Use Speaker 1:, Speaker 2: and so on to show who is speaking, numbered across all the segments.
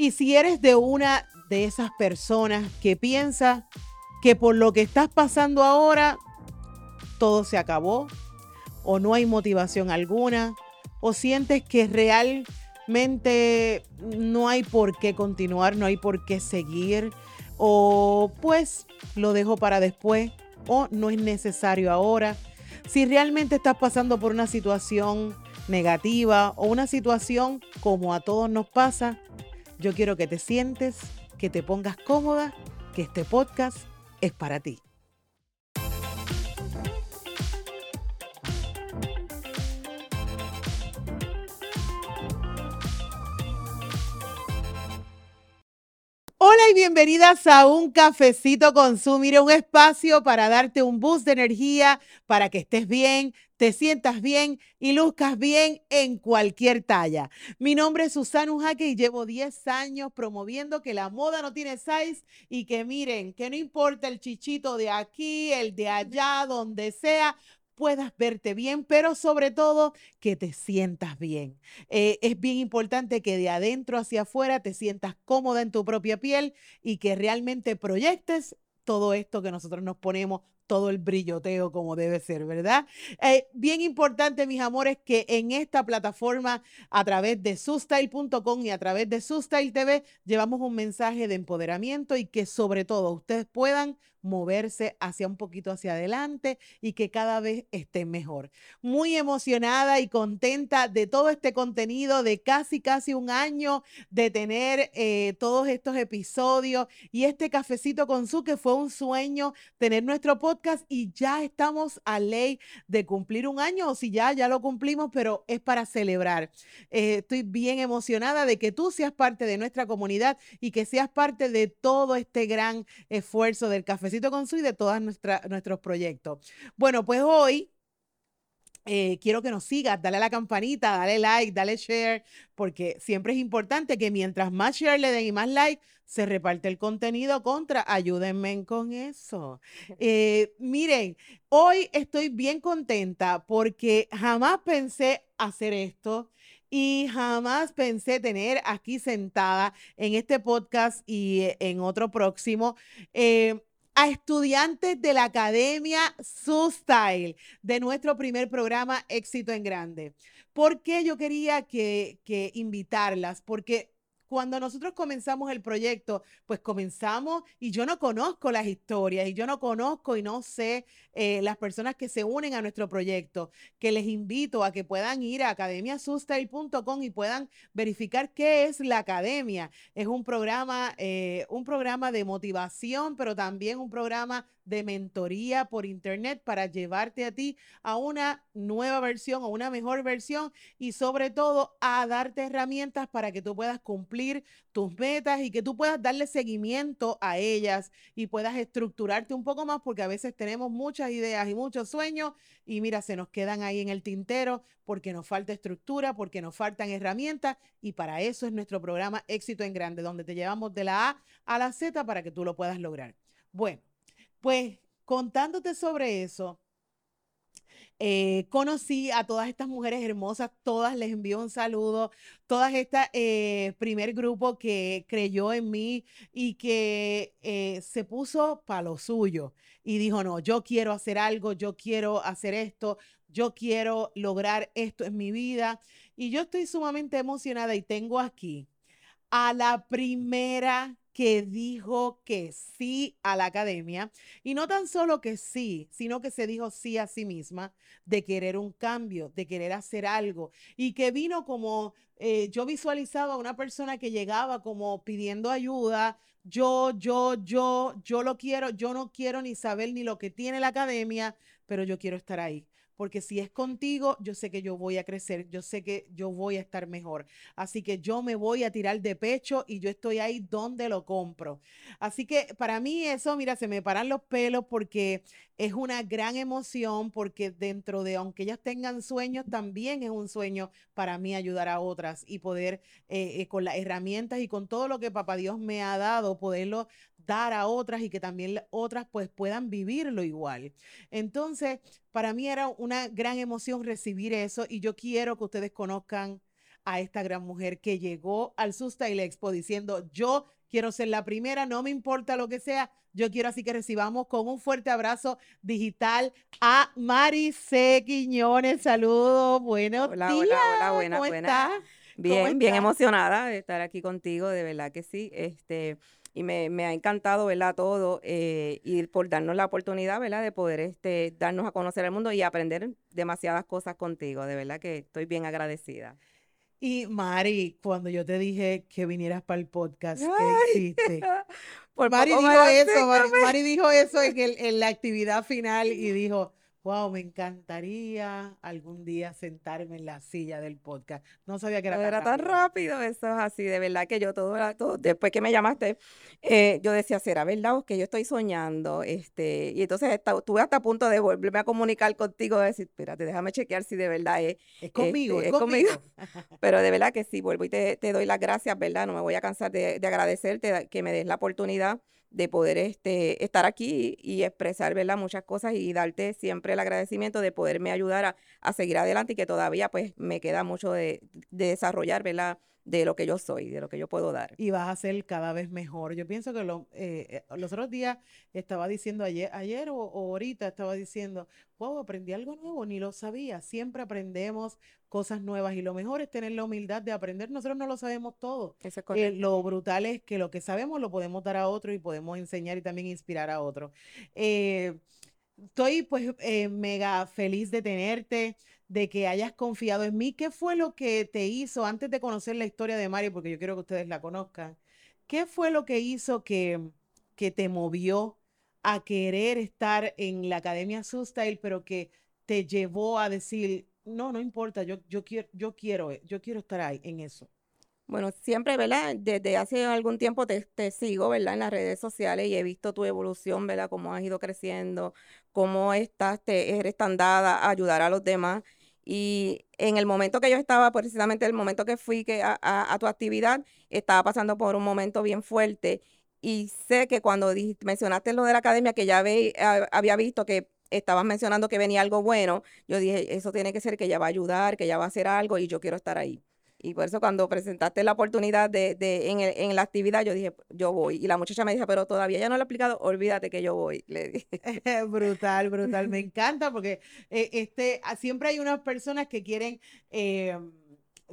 Speaker 1: Y si eres de una de esas personas que piensa que por lo que estás pasando ahora, todo se acabó, o no hay motivación alguna, o sientes que realmente no hay por qué continuar, no hay por qué seguir, o pues lo dejo para después, o no es necesario ahora. Si realmente estás pasando por una situación negativa o una situación como a todos nos pasa, yo quiero que te sientes, que te pongas cómoda, que este podcast es para ti. Hola y bienvenidas a un cafecito con su, mire, un espacio para darte un boost de energía, para que estés bien, te sientas bien y luzcas bien en cualquier talla. Mi nombre es Susana Ujaque y llevo 10 años promoviendo que la moda no tiene size y que miren, que no importa el chichito de aquí, el de allá, donde sea, puedas verte bien, pero sobre todo que te sientas bien. Eh, es bien importante que de adentro hacia afuera te sientas cómoda en tu propia piel y que realmente proyectes todo esto que nosotros nos ponemos todo el brilloteo como debe ser, ¿verdad? Eh, bien importante, mis amores, que en esta plataforma, a través de sustyle.com y a través de Sustyle TV, llevamos un mensaje de empoderamiento y que sobre todo ustedes puedan moverse hacia un poquito hacia adelante y que cada vez estén mejor. Muy emocionada y contenta de todo este contenido, de casi, casi un año de tener eh, todos estos episodios y este cafecito con su que fue un sueño tener nuestro podcast y ya estamos a ley de cumplir un año o si ya, ya lo cumplimos, pero es para celebrar. Eh, estoy bien emocionada de que tú seas parte de nuestra comunidad y que seas parte de todo este gran esfuerzo del café con su y de todos nuestros proyectos. Bueno, pues hoy eh, quiero que nos sigas, dale a la campanita, dale like, dale share, porque siempre es importante que mientras más share le den y más like, se reparte el contenido contra. Ayúdenme con eso. Eh, miren, hoy estoy bien contenta porque jamás pensé hacer esto y jamás pensé tener aquí sentada en este podcast y en otro próximo. Eh, a estudiantes de la Academia Style de nuestro primer programa Éxito en Grande. ¿Por qué yo quería que, que invitarlas? Porque cuando nosotros comenzamos el proyecto, pues comenzamos y yo no conozco las historias y yo no conozco y no sé eh, las personas que se unen a nuestro proyecto, que les invito a que puedan ir a academiasustyle.com y puedan verificar qué es la academia. Es un programa, eh, un programa de motivación, pero también un programa de mentoría por internet para llevarte a ti a una nueva versión o una mejor versión y sobre todo a darte herramientas para que tú puedas cumplir tus metas y que tú puedas darle seguimiento a ellas y puedas estructurarte un poco más porque a veces tenemos muchas ideas y muchos sueños y mira, se nos quedan ahí en el tintero porque nos falta estructura, porque nos faltan herramientas y para eso es nuestro programa Éxito en Grande, donde te llevamos de la A a la Z para que tú lo puedas lograr. Bueno, pues contándote sobre eso, eh, conocí a todas estas mujeres hermosas, todas les envío un saludo, todas estas eh, primer grupo que creyó en mí y que eh, se puso para lo suyo y dijo, no, yo quiero hacer algo, yo quiero hacer esto, yo quiero lograr esto en mi vida. Y yo estoy sumamente emocionada y tengo aquí a la primera que dijo que sí a la academia y no tan solo que sí, sino que se dijo sí a sí misma de querer un cambio, de querer hacer algo y que vino como eh, yo visualizaba una persona que llegaba como pidiendo ayuda, yo, yo, yo, yo lo quiero, yo no quiero ni saber ni lo que tiene la academia, pero yo quiero estar ahí porque si es contigo, yo sé que yo voy a crecer, yo sé que yo voy a estar mejor. Así que yo me voy a tirar de pecho y yo estoy ahí donde lo compro. Así que para mí eso, mira, se me paran los pelos porque es una gran emoción, porque dentro de, aunque ellas tengan sueños, también es un sueño para mí ayudar a otras y poder eh, eh, con las herramientas y con todo lo que Papá Dios me ha dado, poderlo dar a otras y que también otras pues puedan vivirlo igual. Entonces, para mí era una gran emoción recibir eso y yo quiero que ustedes conozcan a esta gran mujer que llegó al Sustail Expo diciendo, yo quiero ser la primera, no me importa lo que sea, yo quiero así que recibamos con un fuerte abrazo digital a Mari C. Quiñones. Saludos, buenos
Speaker 2: hola,
Speaker 1: días.
Speaker 2: Hola, hola, buena, buena. Bien, bien emocionada de estar aquí contigo, de verdad que sí. Este, y me, me ha encantado, ¿verdad? Todo eh, y por darnos la oportunidad, ¿verdad? De poder este, darnos a conocer el mundo y aprender demasiadas cosas contigo. De verdad que estoy bien agradecida.
Speaker 1: Y Mari, cuando yo te dije que vinieras para el podcast, ¿qué hiciste? Mari dijo eso, Mari, dijo eso en, el, en la actividad final y dijo, wow, me encantaría algún día sentarme en la silla del podcast. No sabía que era,
Speaker 2: tan,
Speaker 1: era
Speaker 2: rápido. tan rápido. Eso es así, de verdad que yo todo, todo después que me llamaste, eh, yo decía, ¿será verdad o que yo estoy soñando? Este, y entonces estuve hasta a punto de volverme a comunicar contigo, de decir, espérate, déjame chequear si de verdad es.
Speaker 1: Es conmigo, este, es, conmigo.
Speaker 2: Pero de verdad que sí, vuelvo y te, te, doy las gracias, ¿verdad? No me voy a cansar de, de agradecerte que me des la oportunidad de poder este, estar aquí y expresar muchas cosas y darte siempre el agradecimiento de poderme ayudar a, a seguir adelante y que todavía pues me queda mucho de, de desarrollar de lo que yo soy, de lo que yo puedo dar.
Speaker 1: Y vas a ser cada vez mejor. Yo pienso que lo, eh, eh, los otros días estaba diciendo, ayer, ayer o, ahorita estaba diciendo, wow, aprendí algo nuevo, ni lo sabía. Siempre aprendemos cosas nuevas y lo mejor es tener la humildad de aprender. Nosotros no lo sabemos todo.
Speaker 2: Eso
Speaker 1: eh, lo brutal es que lo que sabemos lo podemos dar a otro y podemos enseñar y también inspirar a otro. estoy pues mega feliz de tenerte de que hayas confiado en mí. ¿Qué fue lo que te hizo antes de conocer la historia de Mari? Porque yo quiero que ustedes la conozcan. ¿Qué fue lo que hizo que, que te movió a querer estar en la Academia Sustail, pero que te llevó a decir, no, no importa, yo, yo, quiero, yo, quiero, yo quiero estar ahí en eso?
Speaker 2: Bueno, siempre, ¿verdad? Desde hace algún tiempo te, te, sigo, ¿verdad? En las redes sociales y he visto tu evolución, ¿verdad? Cómo has ido creciendo, cómo estás, te eres tan dada a ayudar a los demás. Y en el momento que yo estaba, precisamente el momento que fui que a, tu actividad, estaba pasando por un momento bien fuerte. Y sé que cuando mencionaste lo de la academia, que ya había visto que estabas mencionando que venía algo bueno, yo dije, eso tiene que ser que ella va a ayudar, que ella va a hacer algo y yo quiero estar ahí. Y por eso cuando presentaste la oportunidad de, de en, en, la actividad, yo dije, yo voy. Y la muchacha me dijo, pero todavía ya no lo he explicado, olvídate que yo voy. Le dije.
Speaker 1: brutal, brutal. Me encanta porque eh, este, ah, siempre hay unas personas que quieren... Eh,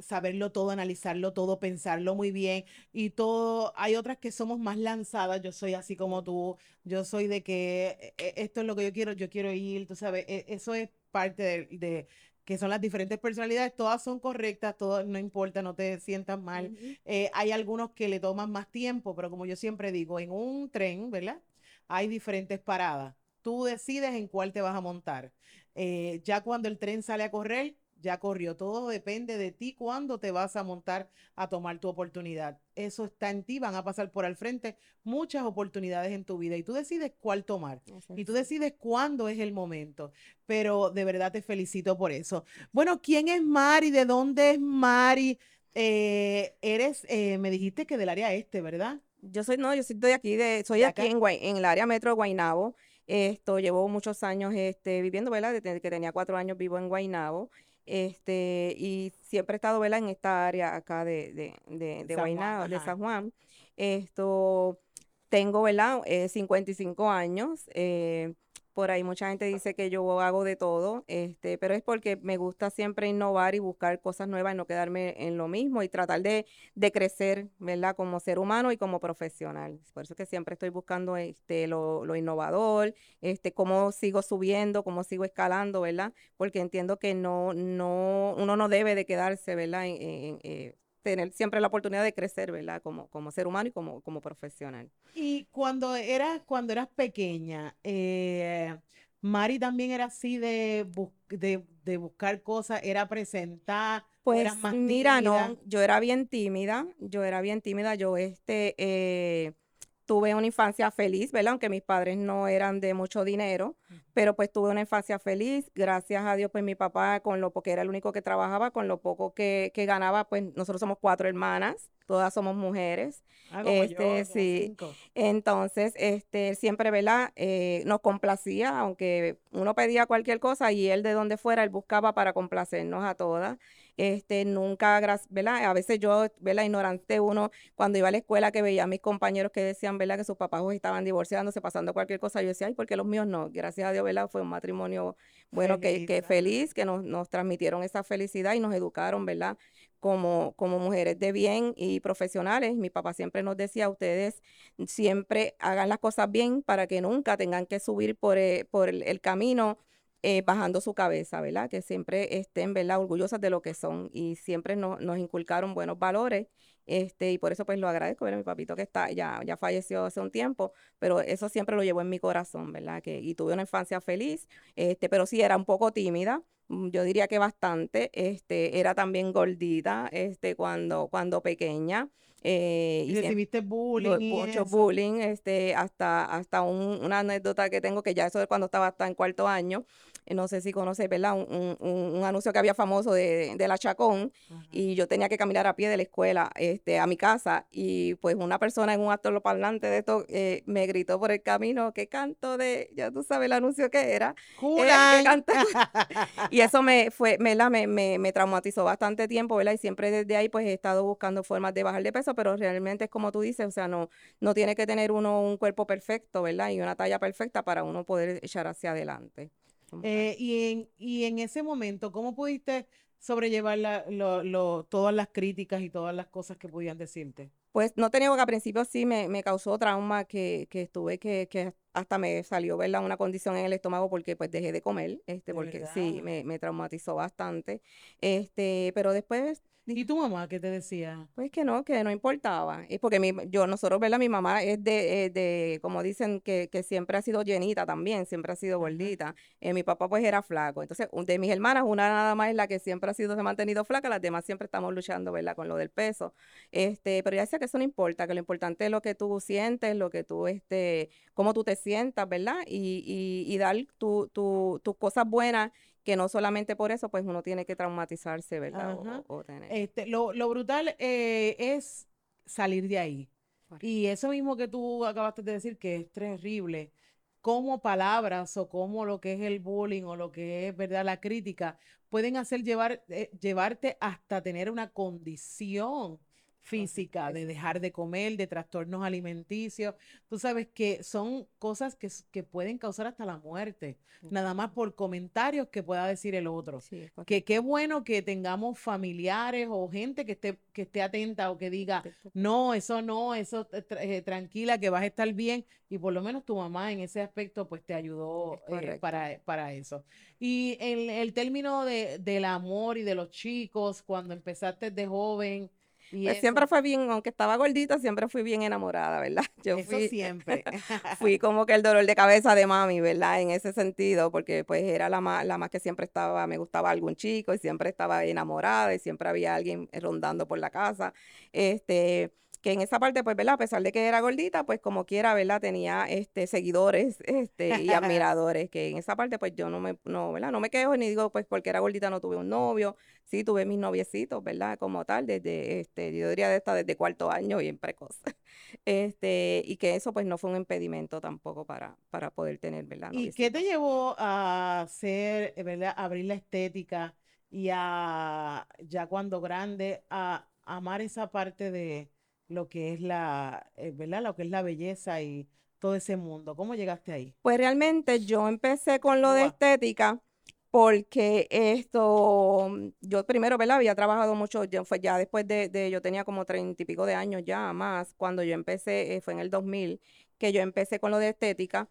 Speaker 1: saberlo todo, analizarlo todo, pensarlo muy bien y todo. Hay otras que somos más lanzadas, yo soy así como tú, yo soy de que eh, esto es lo que yo quiero, yo quiero ir, tú sabes, e, eso es parte de, que son las diferentes personalidades, todas son correctas, todas no importa, no te sientas mal. Eh, hay algunos que le toman más tiempo, pero como yo siempre digo, en un tren, ¿verdad? Hay diferentes paradas. Tú decides en cuál te vas a montar. Eh, ya cuando el tren sale a correr, ya corrió. Todo depende de ti cuándo te vas a montar a tomar tu oportunidad. Eso está en ti, van a pasar por al frente muchas oportunidades en tu vida y tú decides cuál tomar y tú decides cuándo es el momento. Pero de verdad te felicito por eso. Bueno, ¿quién es Mari? ¿De dónde es Mari? Eh, eres, eh, me dijiste que del área este, ¿verdad?
Speaker 2: Yo soy, no, yo soy de aquí, de, soy aquí en, en el área metro de Guaynabo. Esto llevo muchos años este, viviendo, ¿verdad? Desde que tenía cuatro años vivo en Guaynabo. Este, y siempre he estado ¿verdad? en esta área acá de, de, de, de San de San Juan. Esto, tengo, ¿verdad? 55 eh, años. Eh, por ahí mucha gente dice que yo hago de todo, este, pero es porque me gusta siempre innovar y buscar cosas nuevas y no quedarme en lo mismo y tratar de, de crecer, ¿verdad? Como ser humano y como profesional. Por eso que siempre estoy buscando este, lo, lo innovador, este, cómo sigo subiendo, cómo sigo escalando, ¿verdad? Porque entiendo que no, no, uno no debe de quedarse, ¿verdad? En, eh, tener siempre la oportunidad de crecer, ¿verdad? Como, como ser humano y como, como profesional.
Speaker 1: Y cuando eras, cuando eras pequeña, eh, Mari también era así de, de, buscar cosas, era presentar.
Speaker 2: Pues más mira, no, yo era bien tímida, yo era bien tímida, yo este, eh, tuve una infancia feliz, ¿verdad? Aunque mis padres no eran de mucho dinero, pero pues tuve una infancia feliz, gracias a Dios, pues mi papá con lo poco, era el único que trabajaba, con lo poco que, que ganaba, pues nosotros somos cuatro hermanas, todas somos mujeres.
Speaker 1: Ah, este, sí.
Speaker 2: Entonces, este, siempre, ¿verdad? Eh, nos complacía, aunque uno pedía cualquier cosa y él de donde fuera, él buscaba para complacernos a todas. Este, nunca, ¿verdad? A veces yo, ¿verdad? Ignorante uno, cuando iba a la escuela que veía a mis compañeros que decían, ¿verdad? Que sus papás estaban divorciándose, pasando cualquier cosa, yo decía, ay, porque los míos no? Gracias a Dios, ¿verdad? Fue un matrimonio, bueno, que, que feliz, que nos, nos transmitieron esa felicidad y nos educaron, ¿verdad? como, como mujeres de bien y profesionales. Mi papá siempre nos decía, ustedes siempre hagan las cosas bien para que nunca tengan que subir por, eh, por el, camino eh, bajando su cabeza, ¿verdad? Que siempre estén, ¿verdad? Orgullosas de lo que son y siempre nos, nos inculcaron buenos valores. Este, y por eso pues lo agradezco, ¿verdad? Mi papito que está, ya, ya falleció hace un tiempo, pero eso siempre lo llevo en mi corazón, ¿verdad? Que, y tuve una infancia feliz, este, pero sí era un poco tímida, Mm, yo diría que bastante, este, era también gordita, este, cuando, cuando pequeña.
Speaker 1: Eh, y recibiste bullying.
Speaker 2: mucho bullying, este, hasta, hasta una anécdota que tengo que ya eso es cuando estaba hasta en cuarto año, eh, no sé si conoces, ¿verdad? Un, un, anuncio que había famoso de, de la Chacón y yo tenía que caminar a pie de la escuela este, a mi casa y pues una persona en un actor parlante de esto eh, me gritó por el camino que canto de, ya tú sabes el anuncio que era.
Speaker 1: Eh,
Speaker 2: y eso me fue, me, me, me, me traumatizó bastante tiempo, ¿verdad? Y siempre desde ahí pues he estado buscando formas de bajar de peso, pero realmente es como tú dices, o sea, no, no tiene que tener uno un cuerpo perfecto, ¿verdad? Y una talla perfecta para uno poder echar hacia adelante.
Speaker 1: Eh, y, en, y en ese momento, ¿cómo pudiste sobrellevar todas las críticas y todas las cosas que podían decirte?
Speaker 2: Pues no tenía que al principio sí me, me causó trauma que, que estuve que, que hasta me salió ¿verdad? una condición en el estómago porque pues dejé de comer, este, porque sí, me, me, traumatizó bastante. Este, pero después
Speaker 1: ¿Y tu mamá qué te decía?
Speaker 2: Pues que no, que no importaba. Es porque mi, yo, nosotros, ¿verdad? Mi mamá es de, eh, de como dicen, que, que, siempre ha sido llenita también, siempre ha sido gordita. Eh, mi papá pues era flaco. Entonces, de mis hermanas, una nada más es la que siempre ha sido, se ha mantenido flaca, las demás siempre estamos luchando, ¿verdad? Con lo del peso. Este, pero ya decía que eso no importa, que lo importante es lo que tú sientes, lo que tú, este, cómo tú te sientas, ¿verdad? Y, y, y dar tus tu, cosas buenas que no solamente por eso, pues uno tiene que traumatizarse, ¿verdad?
Speaker 1: Este, lo, brutal eh, es salir de ahí. Y eso mismo que tú acabaste de decir, que es terrible, como palabras o como lo que es el bullying o lo que es, ¿verdad? La crítica, pueden hacer llevar, eh, llevarte hasta tener una condición física, de dejar de comer, de trastornos alimenticios. Tú sabes que son cosas que, que pueden causar hasta la muerte, nada más por comentarios que pueda decir el otro. que qué bueno que tengamos familiares o gente que esté, que esté atenta o que diga, no, eso no, eso eh, tranquila, que vas a estar bien. Y por lo menos tu mamá en ese aspecto pues te ayudó eh, para, para eso. Y en el término de, del amor y de los chicos, cuando empezaste de joven,
Speaker 2: pues siempre fue bien, aunque estaba gordita, siempre fui bien enamorada, ¿verdad?
Speaker 1: Yo Eso fui, siempre.
Speaker 2: fui como que el dolor de cabeza de mami, ¿verdad? En ese sentido, porque pues era la más, la más que siempre estaba, me gustaba algún chico y siempre estaba enamorada y siempre había alguien rondando por la casa. Este, que en esa parte, pues, ¿verdad? A pesar de que era gordita, pues como quiera, ¿verdad? Tenía este, seguidores este, y admiradores, que en esa parte, pues yo no me, no, ¿verdad? No me quejo ni digo, pues porque era gordita no tuve un novio, sí tuve mis noviecitos, ¿verdad? Como tal, desde, este, yo diría de esta desde cuarto año, bien precoz. Este, y que eso, pues, no fue un impedimento tampoco para, para poder tener, ¿verdad?
Speaker 1: ¿Y qué te llevó a hacer, ¿verdad? abrir la estética y a, ya cuando grande, a amar esa parte de lo que es la, eh, ¿verdad? Lo que es la belleza y todo ese mundo. ¿Cómo llegaste ahí?
Speaker 2: Pues realmente yo empecé con lo de estética porque esto, yo primero, ¿verdad? Había trabajado mucho, yo fue ya después de, yo tenía como treinta y pico de años ya más, cuando yo empecé, eh, fue en el 2000, que yo empecé con lo de estética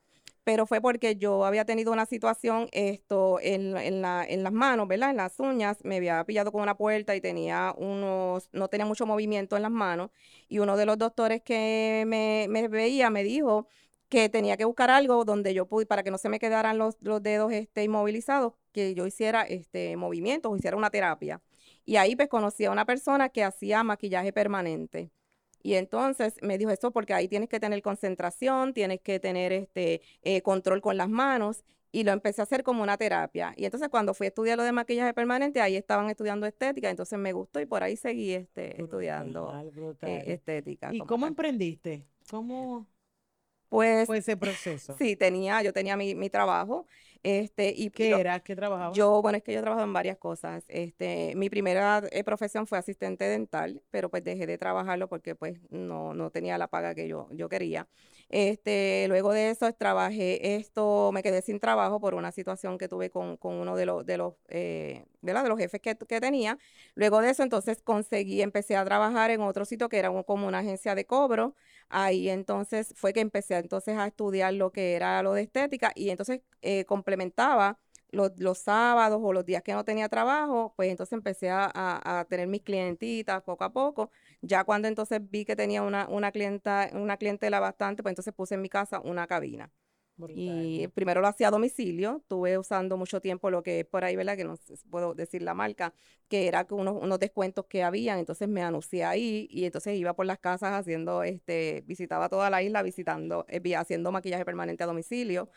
Speaker 2: pero fue porque yo había tenido una situación esto en, en, la, en las manos, ¿verdad? En las uñas, me había pillado con una puerta y tenía unos, no tenía mucho movimiento en las manos, y uno de los doctores que me, me veía me dijo que tenía que buscar algo donde yo pude, para que no se me quedaran los, los dedos este, inmovilizados, que yo hiciera este, movimientos o hiciera una terapia. Y ahí pues conocí a una persona que hacía maquillaje permanente. Y entonces me dijo eso porque ahí tienes que tener concentración, tienes que tener este eh, control con las manos y lo empecé a hacer como una terapia. Y entonces cuando fui a estudiar lo de maquillaje permanente, ahí estaban estudiando estética, entonces me gustó y por ahí seguí este, estudiando eh, estética.
Speaker 1: ¿Y cómo emprendiste? ¿Cómo
Speaker 2: pues,
Speaker 1: fue ese proceso?
Speaker 2: Sí, tenía, yo tenía mi, mi trabajo Este, y
Speaker 1: ¿Qué era? ¿Qué trabajaba?
Speaker 2: Yo, bueno, es que yo trabajo en varias cosas. Este, mi primera eh, profesión fue asistente dental, pero pues dejé de trabajarlo porque pues no, no tenía la paga que yo, yo quería. Este, luego de eso trabajé esto, me quedé sin trabajo por una situación que tuve con, con uno de los, de los, eh, de los jefes que, que, tenía. Luego de eso, entonces conseguí, empecé a trabajar en otro sitio que era como una agencia de cobro. Ahí entonces fue que empecé entonces a estudiar lo que era lo de estética y entonces eh, complementaba los, los, sábados o los días que no tenía trabajo, pues entonces empecé a, a, tener mis clientitas poco a poco. Ya cuando entonces vi que tenía una, una, clienta, una clientela bastante, pues entonces puse en mi casa una cabina. Y primero lo hacía a domicilio, estuve usando mucho tiempo lo que es por ahí, ¿verdad? Que no puedo decir la marca, que era unos, unos descuentos que habían, entonces me anuncié ahí y entonces iba por las casas haciendo, este, visitaba toda la isla visitando, eh, haciendo maquillaje permanente a domicilio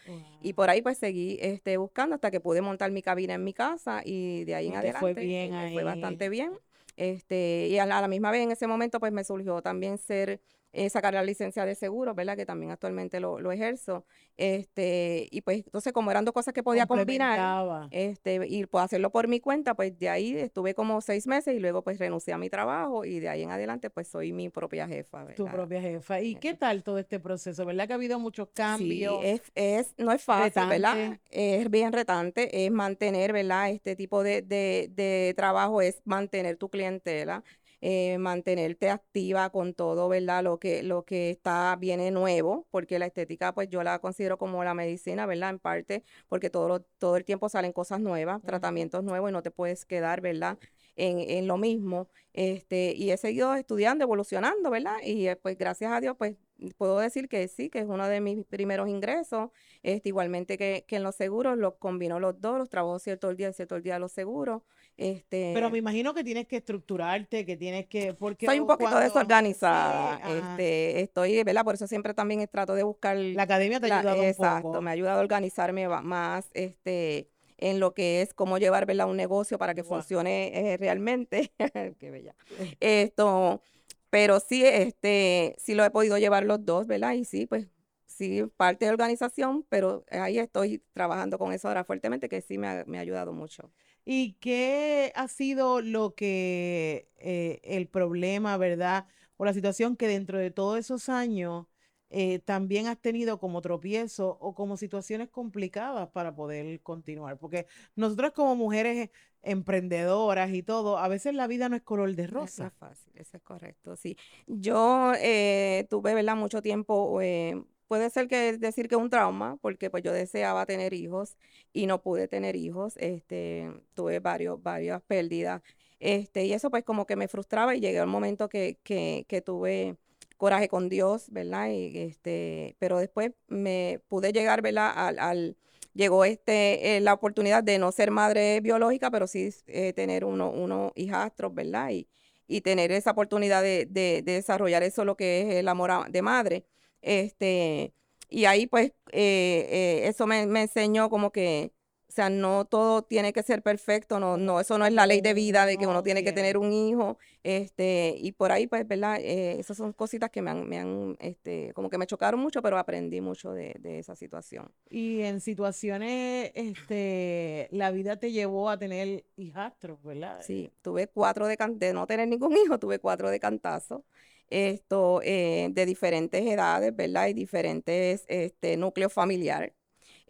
Speaker 2: y por ahí pues seguí este, buscando hasta que pude montar mi cabina en mi casa y de ahí en adelante
Speaker 1: fue bien
Speaker 2: fue bastante bien. Este, y a la, a la misma vez en ese momento pues me surgió también ser eh, sacar la licencia de seguro, ¿verdad? Que también actualmente lo, lo, ejerzo. Este, y pues entonces como eran dos cosas que podía combinar, este, y pues hacerlo por mi cuenta, pues de ahí estuve como seis meses y luego pues renuncié a mi trabajo y de ahí en adelante pues soy mi propia jefa.
Speaker 1: Tu propia jefa. ¿Y qué tal todo este proceso? ¿Verdad que ha habido muchos cambios?
Speaker 2: Sí, es, es, no es fácil, ¿verdad? Es bien retante, es mantener, ¿verdad? Este tipo de, de, de trabajo es mantener tu clientela eh, mantenerte activa con todo, ¿verdad? Lo que, lo que está, viene nuevo, porque la estética, pues yo la considero como la medicina, ¿verdad? En parte, porque todo, todo el tiempo salen cosas nuevas, tratamientos nuevos y no te puedes quedar, ¿verdad? En, en, lo mismo. Este, y he seguido estudiando, evolucionando, ¿verdad? Y eh, pues gracias a Dios, pues puedo decir que sí, que es uno de mis primeros ingresos. Este, igualmente que, que en los seguros, los combino los dos, los trabajo cierto el día, cierto el día los seguros. Este,
Speaker 1: Pero me imagino que tienes que estructurarte, que tienes que... Porque
Speaker 2: soy un poquito desorganizada. este, estoy, ¿verdad? Por eso siempre también trato de buscar...
Speaker 1: La academia te ha ayudado
Speaker 2: Exacto, me ha ayudado a organizarme más, este en lo que es cómo llevar ¿verdad? un negocio para que funcione eh, realmente. Qué bella. Esto, pero sí, este, sí lo he podido llevar los dos, ¿verdad? Y sí, pues sí, parte de organización, pero ahí estoy trabajando con eso ahora fuertemente, que sí me ha, me ha ayudado mucho.
Speaker 1: ¿Y qué ha sido lo que, eh, el problema, verdad? O la situación que dentro de todos esos años eh, también has tenido como tropiezo o como situaciones complicadas para poder continuar. Porque nosotros como mujeres emprendedoras y todo, a veces la vida no es color de rosa.
Speaker 2: es fácil, eso es correcto, sí. Yo eh, tuve, ¿verdad? Mucho tiempo, eh, puede ser que decir que un trauma, porque pues yo deseaba tener hijos y no pude tener hijos, este, tuve varios, varias pérdidas, este, y eso pues como que me frustraba y llegué al momento que, que, que tuve coraje con Dios, ¿verdad? Y, este, pero después me pude llegar, ¿verdad? Al, llegó este, eh, la oportunidad de no ser madre biológica, pero sí eh, tener uno, unos hijastros, ¿verdad? Y, y tener esa oportunidad de, de, desarrollar eso, lo que es el amor de madre. Este, y ahí pues eh, eso me, me enseñó como que o sea, no todo tiene que ser perfecto, no, no, eso no es la ley de vida de que uno tiene que tener un hijo, este, y por ahí, pues, ¿verdad? Eh, esas son cositas que me han, me han, este, como que me chocaron mucho, pero aprendí mucho de, de, esa situación.
Speaker 1: Y en situaciones, este, la vida te llevó a tener hijastros, ¿verdad?
Speaker 2: Sí, tuve cuatro de, de no tener ningún hijo, tuve cuatro de cantazo esto eh, de diferentes edades, ¿verdad? Y diferentes este, núcleos familiares.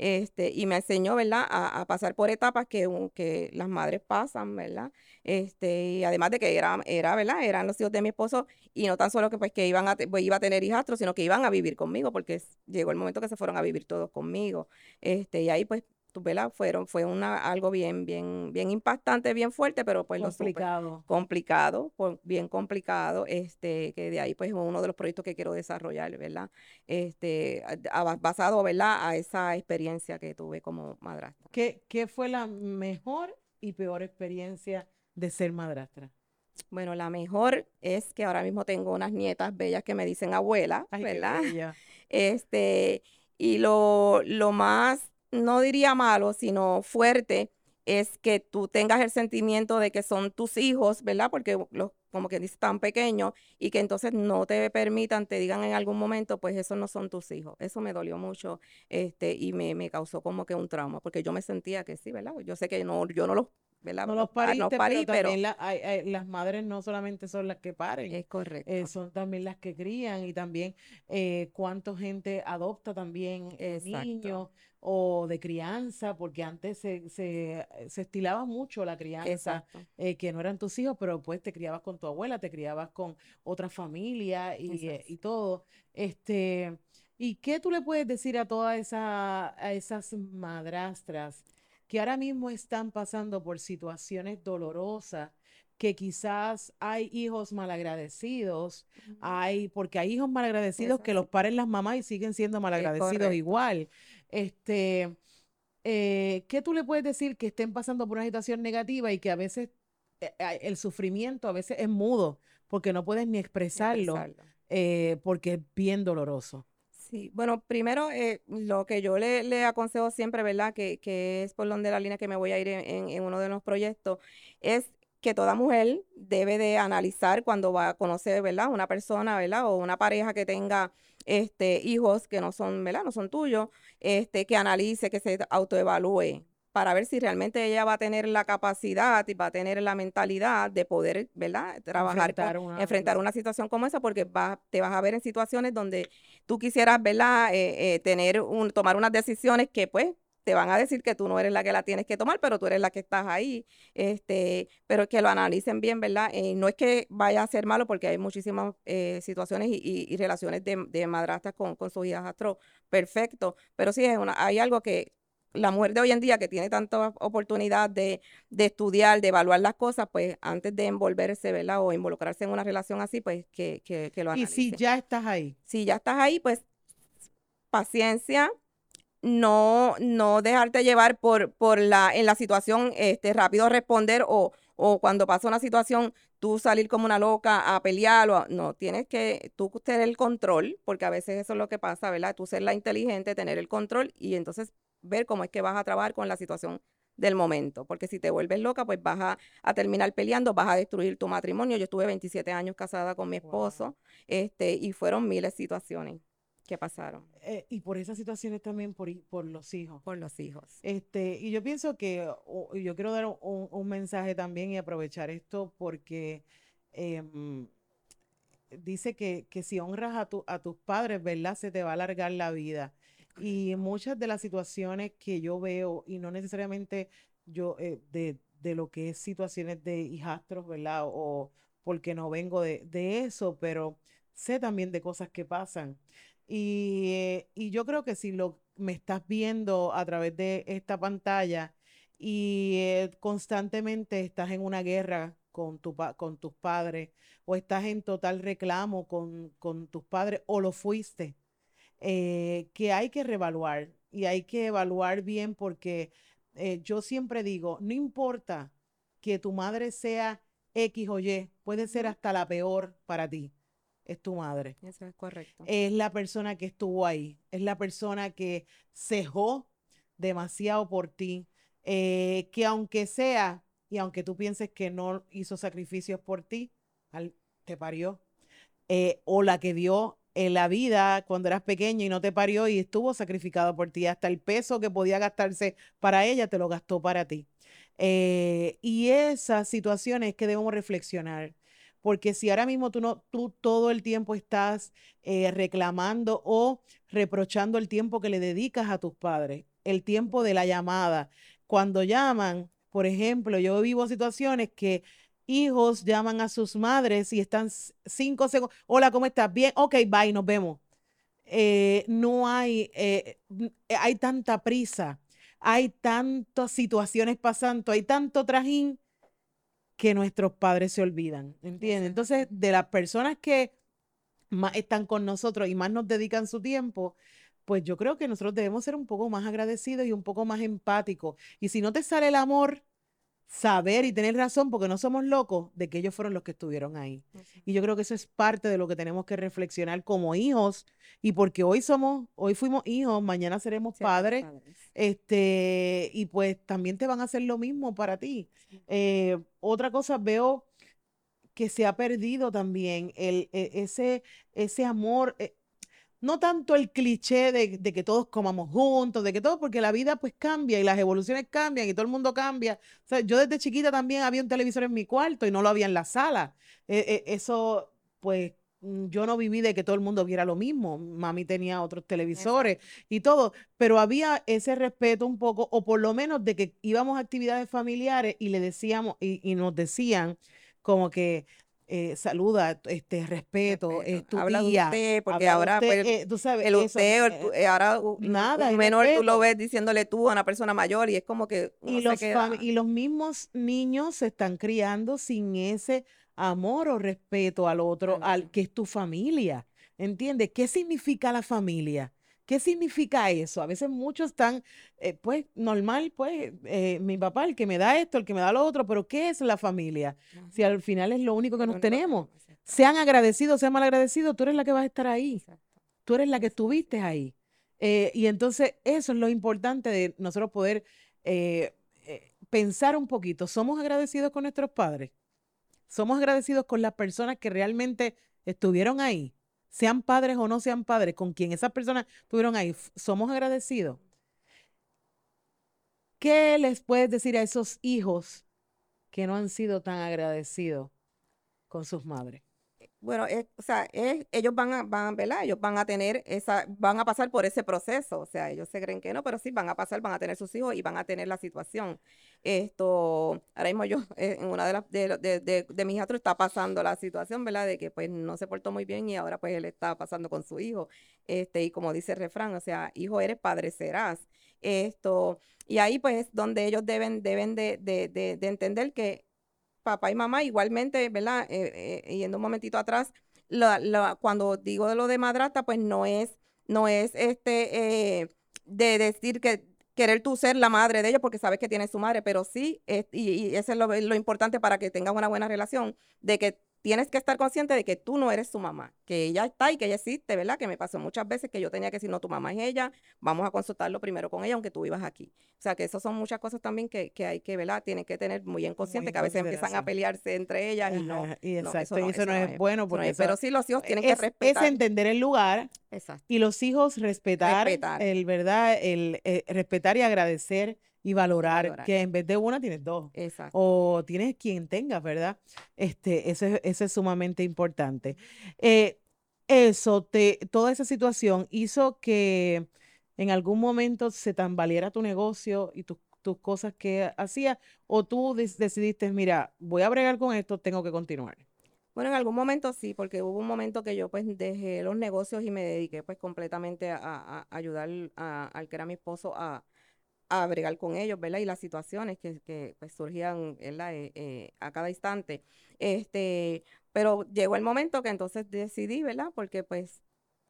Speaker 2: Este, y me enseñó, ¿verdad?, a, pasar por etapas que, que las madres pasan, ¿verdad? Este, y además de que era, era, ¿verdad? Eran los hijos de mi esposo y no tan solo que pues que iban a, pues, iba a tener hijastros, sino que iban a vivir conmigo porque llegó el momento que se fueron a vivir todos conmigo. Este, y ahí pues ¿verdad? Fueron, fue una, algo bien, bien, bien impactante, bien fuerte, pero pues
Speaker 1: complicado.
Speaker 2: complicado, bien complicado, este, que de ahí pues uno de los proyectos que quiero desarrollar, ¿verdad? Este, basado, ¿verdad? A esa experiencia que tuve como madrastra.
Speaker 1: ¿Qué, qué fue la mejor y peor experiencia de ser madrastra?
Speaker 2: Bueno, la mejor es que ahora mismo tengo unas nietas bellas que me dicen abuela, ¿verdad? Este, y lo, lo más no diría malo, sino fuerte, es que tú tengas el sentimiento de que son tus hijos, ¿verdad? Porque los como que dice, tan pequeños y que entonces no te permitan, te digan en algún momento, pues esos no son tus hijos. Eso me dolió mucho este, y me, me causó como que un trauma, porque yo me sentía que sí, ¿verdad? Yo sé que no, yo no los
Speaker 1: ¿verdad? No los pariste, parí, pero, las madres no solamente son las que paren.
Speaker 2: Es correcto.
Speaker 1: Eh, son también las que crían y también eh, cuánta gente adopta también niños o de crianza, porque antes se, se, se estilaba mucho la crianza, eh, que no eran tus hijos, pero pues te criabas con tu abuela, te criabas con otra familia y, eh, y todo. Este, ¿Y qué tú le puedes decir a todas esa, a esas madrastras que ahora mismo están pasando por situaciones dolorosas? que quizás hay hijos malagradecidos, hay, porque hay hijos malagradecidos que los paren las mamás y siguen siendo malagradecidos igual. Este, eh, ¿Qué tú le puedes decir que estén pasando por una situación negativa y que a veces eh, el sufrimiento a veces es mudo porque no puedes ni expresarlo, eh, porque es bien doloroso?
Speaker 2: Sí, bueno, primero lo que yo le, aconsejo siempre, ¿verdad? Que, que, es por donde la línea que me voy a ir en, en uno de los proyectos, es que toda mujer debe de analizar cuando va a conocer, ¿verdad? Una persona, ¿verdad? O una pareja que tenga este, hijos que no son, ¿verdad? No son tuyos, este, que analice, que se autoevalúe para ver si realmente ella va a tener la capacidad y va a tener la mentalidad de poder, ¿verdad? Trabajar, enfrentar, una, enfrentar una situación como esa, porque va, te vas a ver en situaciones donde tú quisieras, ¿verdad? Eh, eh, tener un, tomar unas decisiones que, pues, te van a decir que tú no eres la que la tienes que tomar, pero tú eres la que estás ahí, este, pero que lo analicen bien, ¿verdad? Eh, no es que vaya a ser malo porque hay muchísimas eh, situaciones y, relaciones de, de, madrastas con, con sus hijastros, perfecto, pero sí es una, hay algo que la mujer de hoy en día que tiene tanta oportunidad de, de, estudiar, de evaluar las cosas, pues antes de envolverse, ¿verdad? O involucrarse en una relación así, pues que, que, que lo
Speaker 1: analice. Y si ya estás ahí.
Speaker 2: Si ya estás ahí, pues paciencia, no, no dejarte llevar por, por la, en la situación, este, rápido responder o, o cuando pasa una situación, tú salir como una loca a pelear, o no, tienes que tú tener el control, porque a veces eso es lo que pasa, ¿verdad? Tú ser la inteligente, tener el control y entonces ver cómo es que vas a trabajar con la situación del momento, porque si te vuelves loca, pues vas a, a, terminar peleando, vas a destruir tu matrimonio. Yo estuve 27 años casada con mi esposo, este, y fueron miles de situaciones que pasaron.
Speaker 1: Eh, y por esas situaciones también por, por los hijos.
Speaker 2: Por los hijos.
Speaker 1: Este, y yo pienso que yo quiero dar un, mensaje también y aprovechar esto porque em, dice que, si honras a, tu, a tus padres, ¿verdad? Se te va a alargar la vida. Y muchas de las situaciones que yo veo, y no necesariamente yo eh, de, de, lo que es situaciones de hijastros, ¿verdad? O porque no vengo de, de eso, pero sé también de cosas que pasan. Y, y yo creo que si lo, me estás viendo a través de esta pantalla y eh, constantemente estás en una guerra con, tu, con tus padres o estás en total reclamo con, con tus padres o lo fuiste, eh, que hay que reevaluar y hay que evaluar bien porque eh, yo siempre digo, no importa que tu madre sea X o Y, puede ser hasta la peor para ti es tu madre.
Speaker 2: Eso es correcto.
Speaker 1: Es la persona que estuvo ahí, es la persona que cejó demasiado por ti, eh, que aunque sea, y aunque tú pienses que no hizo sacrificios por ti, te parió, eh, o la que dio en la vida cuando eras pequeño y no te parió y estuvo sacrificado por ti, hasta el peso que podía gastarse para ella te lo gastó para ti. Eh, y esas situaciones que debemos reflexionar porque si ahora mismo tú no, tú todo el tiempo estás eh, reclamando o reprochando el tiempo que le dedicas a tus padres, el tiempo de la llamada. Cuando llaman, por ejemplo, yo vivo situaciones que hijos llaman a sus madres y están cinco segundos. Hola, ¿cómo estás? Bien, ok, bye, nos vemos. Eh, no hay, eh, hay tanta prisa, hay tantas situaciones pasando, hay tanto trajín que nuestros padres se olvidan, ¿entiendes? Entonces, de las personas que más están con nosotros y más nos dedican su tiempo, pues yo creo que nosotros debemos ser un poco más agradecidos y un poco más empáticos. Y si no te sale el amor, saber y tener razón, porque no somos locos, de que ellos fueron los que estuvieron ahí. Y yo creo que eso es parte de lo que tenemos que reflexionar como hijos, y porque hoy somos, hoy fuimos hijos, mañana seremos padres, este, y pues también te van a hacer lo mismo para ti. Eh, otra cosa, veo que se ha perdido también el, e, ese, ese amor. Eh, no tanto el cliché de, de, que todos comamos juntos, de que todo, porque la vida pues cambia y las evoluciones cambian y todo el mundo cambia. O sea, yo desde chiquita también había un televisor en mi cuarto y no lo había en la sala. E, e, eso pues mm, yo no viví de que todo el mundo viera lo mismo. Mami tenía otros televisores y todo, pero había ese respeto un poco, o por lo menos de que íbamos a actividades familiares y le decíamos, y, y nos decían como que eh, saluda, este respeto, es tu
Speaker 2: habla
Speaker 1: tía,
Speaker 2: usted, porque ahora pues,
Speaker 1: eh, tú sabes,
Speaker 2: el usted, el,
Speaker 1: eh,
Speaker 2: ahora
Speaker 1: nada,
Speaker 2: un menor tú lo ves diciéndole tú a una persona mayor y es como que
Speaker 1: y los y los mismos niños se están criando sin ese amor o respeto al otro, al que es tu familia. ¿Entiendes? ¿Qué significa la familia? ¿Qué significa eso? A veces muchos están, eh, pues, normal, pues, eh, mi papá, el que me da esto, el que me da lo otro, pero ¿qué es la familia? Si al final es lo único que nos tenemos. Sean agradecidos, sean mal agradecidos, tú eres la que vas a estar ahí. Tú eres la que estuviste ahí. Eh, y entonces eso es lo importante de nosotros poder pensar un poquito. ¿Somos agradecidos con nuestros padres? somos agradecidos con las personas que realmente estuvieron ahí, sean padres o no sean padres, con quien esas personas estuvieron ahí, somos agradecidos. ¿Qué les puedes decir a esos hijos que no han sido tan agradecidos con sus madres?
Speaker 2: Bueno, o sea, ellos van a, van, ¿verdad? Ellos van a tener esa, van a pasar por ese proceso, o sea, ellos se creen que no, pero sí van a pasar, van a tener sus hijos y van a tener la situación. Esto, ahora mismo yo, eh, en una de las, de, de, de, mis hijos está pasando la situación, ¿verdad? De que pues no se portó muy bien y ahora pues él está pasando con su hijo, este, y como dice el refrán, o sea, hijo eres, padre serás. Esto, y ahí pues donde ellos deben, deben de, de, de entender que papá y mamá igualmente, ¿verdad? Eh, eh, yendo un momentito atrás, cuando digo de lo de madrastra, pues no es, no es este eh, de decir que querer tú ser la madre de ellos porque sabes que tiene su madre, pero sí, y, y, eso es lo, lo, importante para que tengan una buena relación, de que tienes que estar consciente de que tú no eres su mamá, que ella está y que ella existe, ¿verdad? Que me pasó muchas veces que yo tenía que decir, no, tu mamá es ella, vamos a consultarlo primero con ella, aunque tú vivas aquí. O sea, que esas son muchas cosas también que, que hay que, ¿verdad? Tienen que tener muy en consciente, que a veces empiezan a pelearse entre ellas y no.
Speaker 1: Y exacto, eso no, eso no es, bueno porque...
Speaker 2: pero sí los hijos tienen que respetar.
Speaker 1: Es entender el lugar exacto. y los hijos respetar, el, ¿verdad? El eh, respetar y agradecer y valorar, que en vez de una tienes dos. Exacto. O tienes quien tenga, ¿verdad? Este, eso, es, eso es sumamente importante. Eh, eso, te, toda esa situación hizo que en algún momento se tambaleara tu negocio y tus cosas que hacías, o tú decidiste, mira, voy a bregar con esto, tengo que continuar.
Speaker 2: Bueno, en algún momento sí, porque hubo un momento que yo pues dejé los negocios y me dediqué pues completamente a, ayudar al que era mi esposo a, a bregar con ellos, ¿verdad? Y las situaciones que, que pues, surgían eh, eh, a cada instante. Este, pero llegó el momento que entonces decidí, ¿verdad? Porque pues,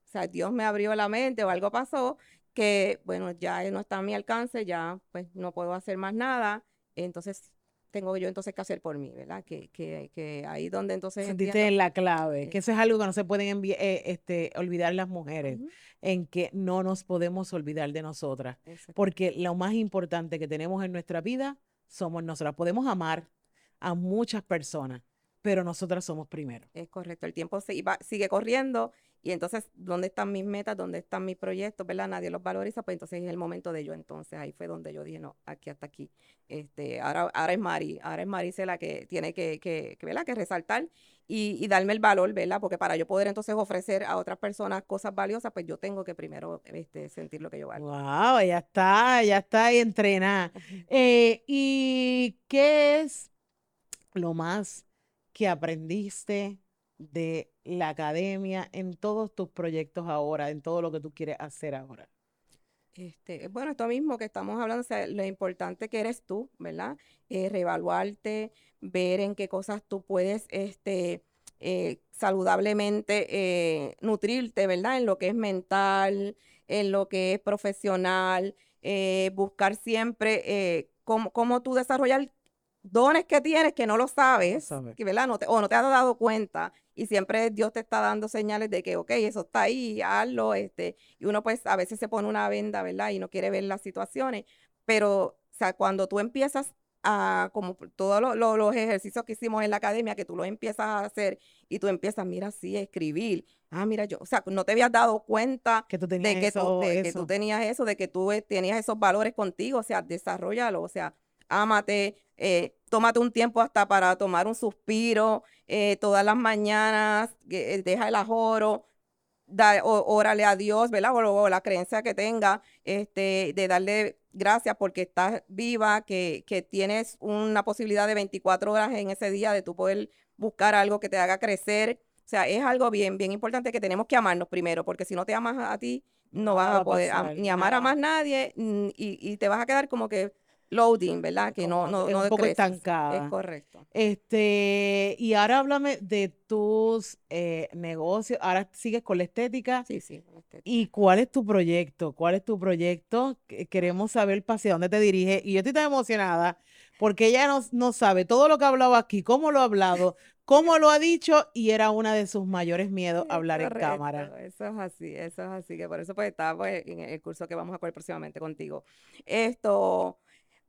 Speaker 2: o sea, Dios me abrió la mente o algo pasó que, bueno, ya no está a mi alcance, ya pues no puedo hacer más nada. Entonces tengo yo entonces que hacer por mí, ¿verdad? Que, que, que ahí donde entonces...
Speaker 1: Sentiste en la clave, que eso es algo que no se pueden eh, este, olvidar las mujeres, en que no nos podemos olvidar de nosotras, porque lo más importante que tenemos en nuestra vida somos nosotras. Podemos amar a muchas personas, pero nosotras somos primero.
Speaker 2: Es correcto, el tiempo sigue corriendo y entonces, ¿dónde están mis metas? ¿Dónde están mis proyectos? ¿Verdad? Nadie los valoriza, pues entonces es el momento de yo. Entonces ahí fue donde yo dije, no, aquí hasta aquí. Este, ahora, ahora es Mari, ahora es Marisa la que tiene que, que, que, ¿verdad? que resaltar y, y, darme el valor, ¿verdad? Porque para yo poder entonces ofrecer a otras personas cosas valiosas, pues yo tengo que primero este, sentir lo que yo valgo.
Speaker 1: Wow, ya está, ya está ahí entrenada. Eh, ¿Y qué es lo más que aprendiste de la academia en todos tus proyectos ahora, en todo lo que tú quieres hacer ahora?
Speaker 2: Este, bueno, esto mismo que estamos hablando, o sea, lo importante que eres tú, ¿verdad? Eh, reevaluarte, ver en qué cosas tú puedes este, eh, saludablemente eh, nutrirte, ¿verdad? En lo que es mental, en lo que es profesional, buscar siempre cómo, cómo tú desarrollar dones que tienes que no lo sabes, ¿verdad? No te, o no te has dado cuenta y siempre Dios te está dando señales de que, ok, eso está ahí, hazlo, este, y uno pues a veces se pone una venda, ¿verdad? Y no quiere ver las situaciones, pero, o sea, cuando tú empiezas a como todos los ejercicios que hicimos en la academia, que tú los empiezas a hacer y tú empiezas, mira, sí, a escribir. Ah, mira, yo, o sea, no te habías dado cuenta
Speaker 1: que tú tenías
Speaker 2: de, que,
Speaker 1: eso,
Speaker 2: tú, de que
Speaker 1: eso.
Speaker 2: tú tenías eso, de que tú eh, tenías esos valores contigo, o sea, desarrollalo, o sea, ámate, eh, tómate un tiempo hasta para tomar un suspiro eh, todas las mañanas, eh, deja el ajoro, da, órale a Dios, ¿verdad? O, la creencia que tenga, este, de darle gracias porque estás viva, que, que tienes una posibilidad de 24 horas en ese día de tú poder buscar algo que te haga crecer. O sea, es algo bien, bien importante que tenemos que amarnos primero, porque si no te amas a ti, no vas a poder ni amar a más nadie y, y te vas a quedar como que loading, ¿verdad? Que no, no, no
Speaker 1: un poco estancada.
Speaker 2: Es correcto.
Speaker 1: Este, y ahora háblame de tus eh, negocios. Ahora sigues con la estética.
Speaker 2: Sí, sí.
Speaker 1: ¿Y cuál es tu proyecto? ¿Cuál es tu proyecto? Queremos saber hacia dónde te dirige. Y yo estoy tan emocionada porque ella no, no sabe todo lo que ha hablado aquí, cómo lo ha hablado, cómo lo ha dicho y era una de sus mayores miedos hablar en cámara.
Speaker 2: Eso es así, eso es así, que por eso pues estaba pues, en el curso que vamos a coger próximamente contigo. Esto,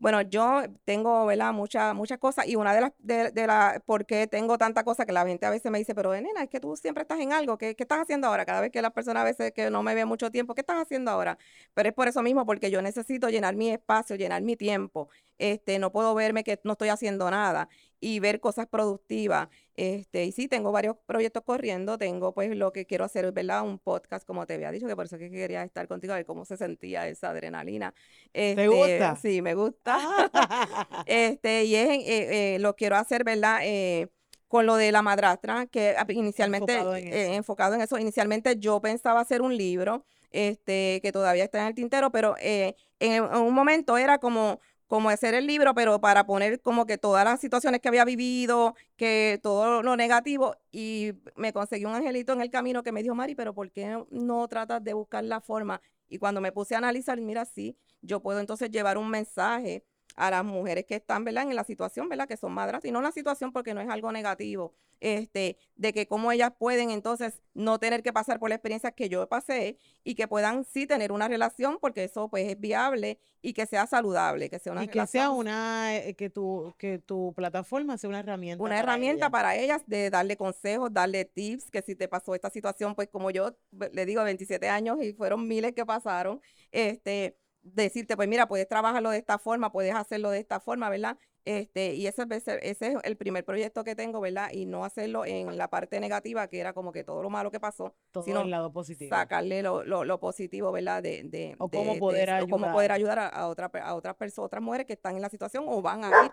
Speaker 2: bueno, yo tengo, ¿verdad? Muchas, muchas cosas y una de las, de, de la, porque tengo tanta cosa que la gente a veces me dice, pero nena, es que tú siempre estás en algo, ¿qué, qué estás haciendo ahora? Cada vez que las personas a veces que no me ven mucho tiempo, ¿qué estás haciendo ahora? Pero es por eso mismo, porque yo necesito llenar mi espacio, llenar mi tiempo. Este, no puedo verme que no estoy haciendo nada y ver cosas productivas. Este, y sí, tengo varios proyectos corriendo, tengo pues lo que quiero hacer, ¿verdad? Un podcast, como te había dicho, que por eso que quería estar contigo, a ver cómo se sentía esa adrenalina.
Speaker 1: ¿Te este, gusta?
Speaker 2: Sí, me gusta. este, y es, eh, eh, lo quiero hacer, ¿verdad? Eh, con lo de la madrastra, que inicialmente, enfocado en, enfocado en, eso. inicialmente yo pensaba hacer un libro, este, que todavía está en el tintero, pero en, en un momento era como como hacer el libro, pero para poner como que todas las situaciones que había vivido, que todo lo negativo, y me conseguí un angelito en el camino que me dijo, Mari, pero ¿por qué no tratas de buscar la forma? Y cuando me puse a analizar, mira, sí, yo puedo entonces llevar un mensaje a las mujeres que están, ¿verdad? En la situación, ¿verdad? Que son madras, y no la situación porque no es algo negativo, este, de que cómo ellas pueden entonces no tener que pasar por la experiencia que yo pasé y que puedan sí tener una relación porque eso pues es viable y que sea saludable, que sea una
Speaker 1: y que sea una, eh, que tu, que tu plataforma sea una herramienta.
Speaker 2: Una herramienta para ellas de darle consejos, darle tips, que si te pasó esta situación, pues como yo le digo, 27 años y fueron miles que pasaron, este, decirte, pues mira, puedes trabajarlo de esta forma, puedes hacerlo de esta forma, ¿verdad? Este, y ese, ese es el primer proyecto que tengo, ¿verdad? Y no hacerlo en la parte negativa, que era como que todo lo malo que pasó,
Speaker 1: todo
Speaker 2: sino
Speaker 1: el lado positivo.
Speaker 2: sacarle lo, lo, positivo, ¿verdad? De, de,
Speaker 1: o cómo poder ayudar.
Speaker 2: cómo poder ayudar a, otra, a otras personas, otras mujeres que están en la situación o van a ir.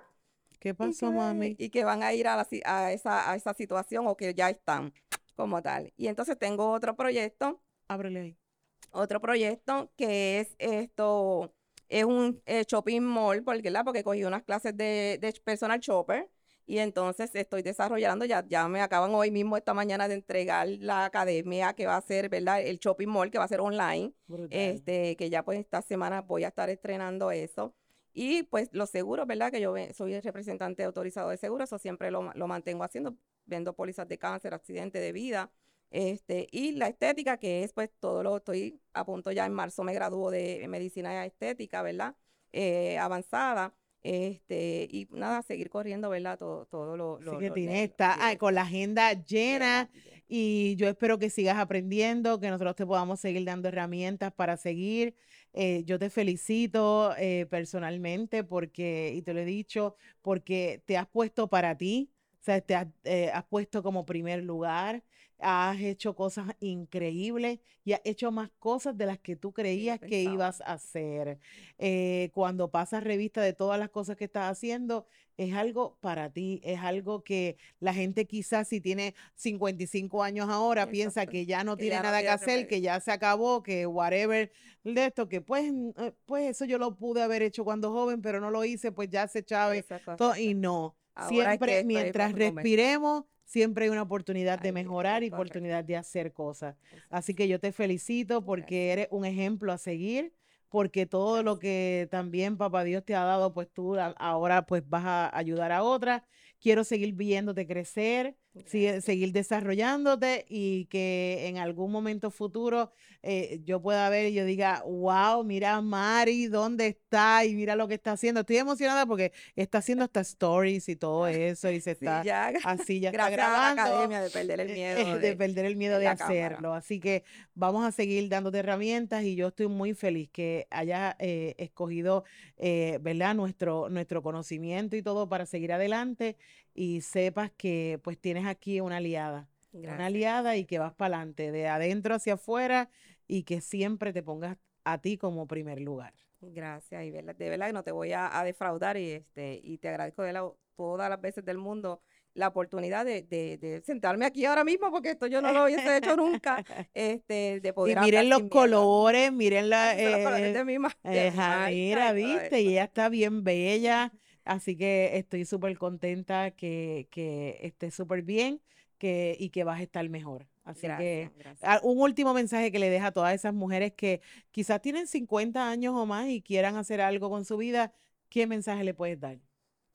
Speaker 1: ¿Qué pasó, mami?
Speaker 2: Y que van a ir a, a, esa, a esa situación o que ya están como tal. Y entonces tengo otro proyecto.
Speaker 1: Ábrele ahí
Speaker 2: otro proyecto que es esto, es un eh, shopping mall, porque, porque cogí unas clases de, de, personal shopper y entonces estoy desarrollando, ya, ya me acaban hoy mismo esta mañana de entregar la academia que va a ser, ¿verdad? El shopping mall que va a ser online, este que ya pues esta semana voy a estar estrenando eso. Y pues los seguros, ¿verdad? Que yo soy representante autorizado de seguros, eso siempre lo, lo mantengo haciendo, vendo pólizas de cáncer, accidente de vida, este, y la estética, que es pues todo lo estoy a punto ya en marzo me graduó de medicina estética, ¿verdad? Eh, avanzada. Este, y nada, seguir corriendo, ¿verdad? Todo, todo lo,
Speaker 1: lo, que tiene está con la agenda llena y yo espero que sigas aprendiendo, que nosotros te podamos seguir dando herramientas para seguir. Eh, yo te felicito eh, personalmente porque, y te lo he dicho, porque te has puesto para ti, o sea, te has, has puesto como primer lugar has hecho cosas increíbles y has hecho más cosas de las que tú creías que ibas a hacer. Eh, cuando pasas revista de todas las cosas que estás haciendo, es algo para ti, es algo que la gente quizás si tiene 55 años ahora piensa que ya no tiene nada que hacer, que ya se acabó, que whatever de esto, que pues, eh, pues eso yo lo pude haber hecho cuando joven, pero no lo hice, pues ya se chave todo y no. Siempre mientras respiremos siempre hay una oportunidad de mejorar y oportunidad de hacer cosas. Así que yo te felicito porque eres un ejemplo a seguir, porque todo lo que también Papá Dios te ha dado, pues tú ahora pues vas a ayudar a otras. Quiero seguir viéndote crecer. Seguir desarrollándote y que en algún momento futuro eh, yo pueda ver y yo diga, wow, mira Mari, ¿dónde está? Y mira lo que está haciendo. Estoy emocionada porque está haciendo hasta stories y todo eso y se está así, ya está grabando.
Speaker 2: academia de perder el miedo.
Speaker 1: Eh, de, perder el miedo de, hacerlo. Así que vamos a seguir dándote herramientas y yo estoy muy feliz que hayas eh, escogido, ¿verdad? Nuestro, nuestro conocimiento y todo para seguir adelante y sepas que pues tienes aquí una aliada. Una aliada y que vas para adelante, de adentro hacia afuera y que siempre te pongas a ti como primer lugar.
Speaker 2: Gracias, y de verdad que no te voy a, defraudar y este y te agradezco de todas las veces del mundo la oportunidad de, sentarme aquí ahora mismo, porque esto yo no lo hubiese hecho nunca, este, de poder
Speaker 1: Y miren los colores, miren la...
Speaker 2: Eh, de mi
Speaker 1: mira, viste, y ella está bien bella, así que estoy súper contenta que, que esté súper bien que, y que vas a estar mejor. Así que ah, un último mensaje que le deja a todas esas mujeres que quizás tienen 50 años o más y quieran hacer algo con su vida, ¿qué mensaje le puedes dar?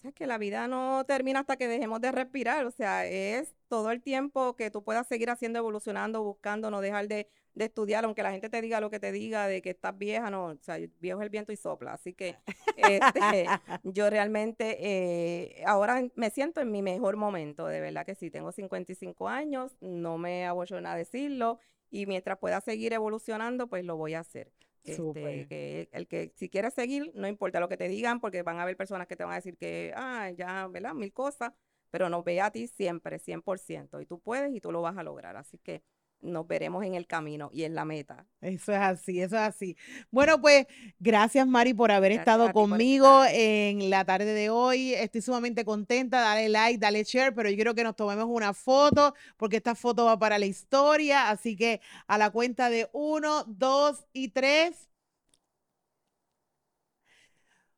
Speaker 2: Es que la vida no termina hasta que dejemos de respirar, o sea, es todo el tiempo que tú puedas seguir haciendo, evolucionando, buscando, no dejar de, estudiar, aunque la gente te diga lo que te diga de que estás vieja, no, o sea, viejo es el viento y sopla, así que este, yo realmente eh, ahora me siento en mi mejor momento, de verdad que sí, tengo 55 años, no me abochona decirlo, y mientras pueda seguir evolucionando, pues lo voy a hacer. Este, que el que si quieres seguir, no importa lo que te digan, porque van a haber personas que te van a decir que, ah, ya, ¿verdad? Mil cosas, pero nos ve a ti siempre, 100%, y tú puedes y tú lo vas a lograr. Así que nos veremos en el camino y en la meta.
Speaker 1: Eso es así, eso es así. Bueno, pues gracias Mari por haber estado conmigo en la tarde de hoy. Estoy sumamente contenta. Dale like, dale share, pero yo quiero que nos tomemos una foto porque esta foto va para la historia. Así que a la cuenta de uno, dos y tres.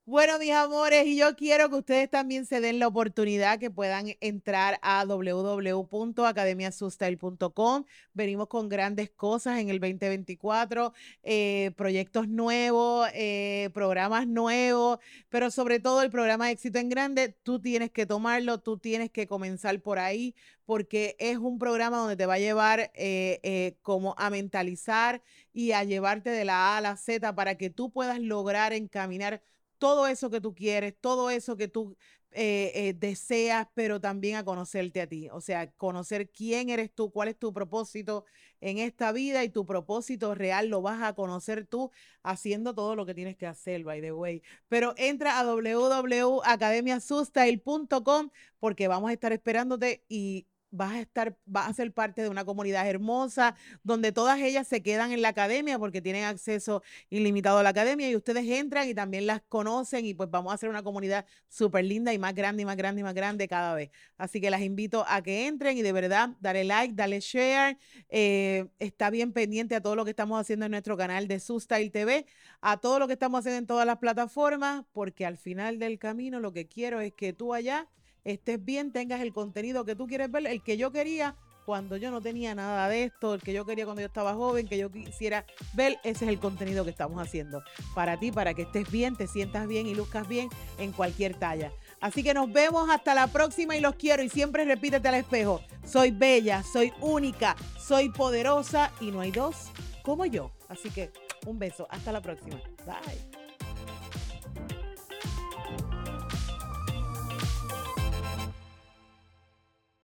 Speaker 1: Bueno, mis amores, y yo quiero que ustedes también se den la oportunidad que puedan entrar a www.academiasustyle.com. Venimos con grandes cosas en el 2024, eh, proyectos nuevos, eh, programas nuevos, pero sobre todo el programa éxito en grande, tú tienes que tomarlo, tú tienes que comenzar por ahí, porque es un programa donde te va a llevar eh, como a mentalizar y a llevarte de la A a la Z para que tú puedas lograr encaminar todo eso que tú quieres, todo eso que tú eh, eh, deseas, pero también a conocerte a ti. O sea, conocer quién eres tú, cuál es tu propósito en esta vida y tu propósito real lo vas a conocer tú haciendo todo lo que tienes que hacer, by the way. Pero entra a www.academiasustyle.com porque vamos a estar esperándote y vas a estar, vas a ser parte de una comunidad hermosa, donde todas ellas se quedan en la academia porque tienen acceso ilimitado a la academia y ustedes entran y también las conocen y pues vamos a hacer una comunidad súper linda y más grande y más grande y más grande cada vez. Así que las invito a que entren y de verdad, dale like, dale share, eh, está bien pendiente a todo lo que estamos haciendo en nuestro canal de Sustyle TV, a todo lo que estamos haciendo en todas las plataformas, porque al final del camino lo que quiero es que tú allá estés bien, tengas el contenido que tú quieres ver, el que yo quería cuando yo no tenía nada de esto, el que yo quería cuando yo estaba joven, que yo quisiera ver, ese es el contenido que estamos haciendo para ti, para que estés bien, te sientas bien y luzcas bien en cualquier talla. Así que nos vemos hasta la próxima y los quiero y siempre repítete al espejo, soy bella, soy única, soy poderosa y no hay dos como yo. Así que un beso, hasta la próxima. Bye.